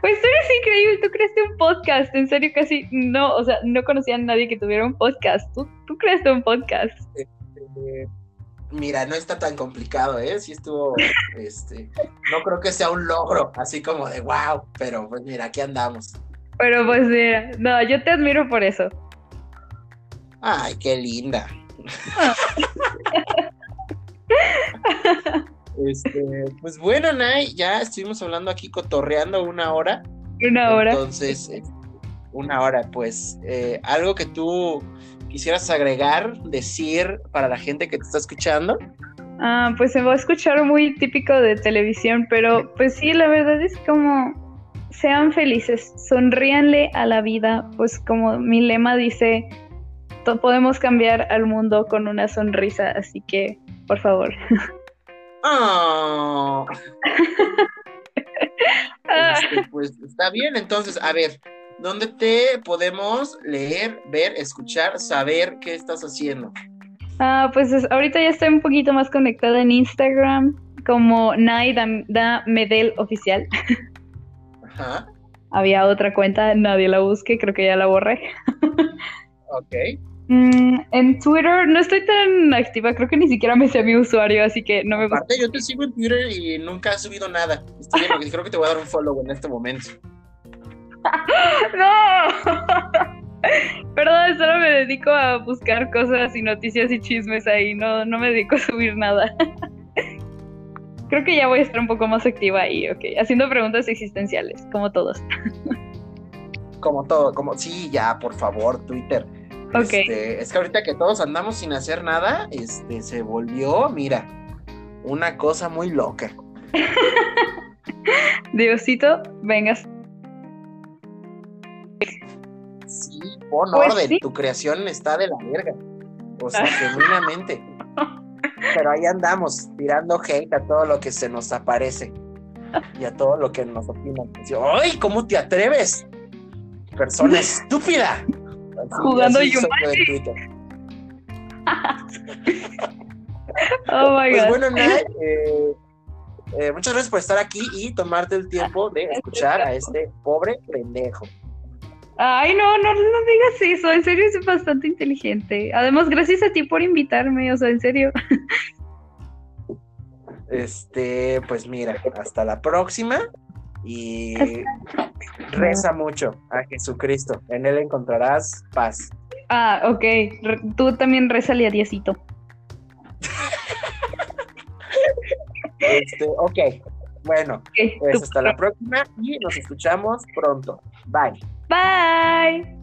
Pues tú eres increíble, tú creaste un podcast, en serio casi no, o sea, no conocía a nadie que tuviera un podcast, tú, tú creaste un podcast. Este, mira, no está tan complicado, ¿eh? Sí estuvo, este, no creo que sea un logro, así como de wow, pero pues mira, aquí andamos. Pero pues mira, no, yo te admiro por eso. Ay, qué linda. este, pues bueno, Nay, ya estuvimos hablando aquí cotorreando una hora. Una hora. Entonces, eh, una hora, pues, eh, algo que tú quisieras agregar, decir para la gente que te está escuchando. Ah, pues se va a escuchar muy típico de televisión, pero pues sí, la verdad es como sean felices, sonríanle a la vida, pues como mi lema dice, podemos cambiar al mundo con una sonrisa, así que, por favor. Ah. (laughs) (laughs) Este, pues está bien, entonces, a ver, ¿dónde te podemos leer, ver, escuchar, saber qué estás haciendo? Ah, pues ahorita ya estoy un poquito más conectada en Instagram como Naida Medel Oficial. (laughs) Ajá. Había otra cuenta, nadie la busque, creo que ya la borré. ok. Mm, en Twitter no estoy tan activa, creo que ni siquiera me sé mi usuario, así que no me Aparte, yo te sigo en Twitter y nunca he subido nada. Estoy bien, creo que te voy a dar un follow en este momento. (laughs) ¡No! Perdón, solo me dedico a buscar cosas y noticias y chismes ahí, no, no me dedico a subir nada. Creo que ya voy a estar un poco más activa ahí, ok. Haciendo preguntas existenciales, como todos. Como todo, como, sí, ya, por favor, Twitter. Este, es que ahorita que todos andamos sin hacer nada, este, se volvió, mira, una cosa muy loca. (laughs) Diosito, vengas. Sí, pon pues orden, tu creación está de la verga. O sea, (laughs) genuinamente. Pero ahí andamos, tirando hate a todo lo que se nos aparece y a todo lo que nos opinan. ¡Ay, cómo te atreves! Persona (laughs) estúpida jugando Yumanji. (laughs) oh my pues bueno, Nay, eh, eh, muchas gracias por estar aquí y tomarte el tiempo de escuchar a este pobre pendejo. Ay, no, no, no digas eso, en serio es bastante inteligente. Además, gracias a ti por invitarme, o sea, en serio. Este, pues mira, hasta la próxima y reza mucho a Jesucristo. En él encontrarás paz. Ah, ok. Tú también rezale a Diosito. este, ok. Bueno, pues hasta la próxima y nos escuchamos pronto. Bye. Bye.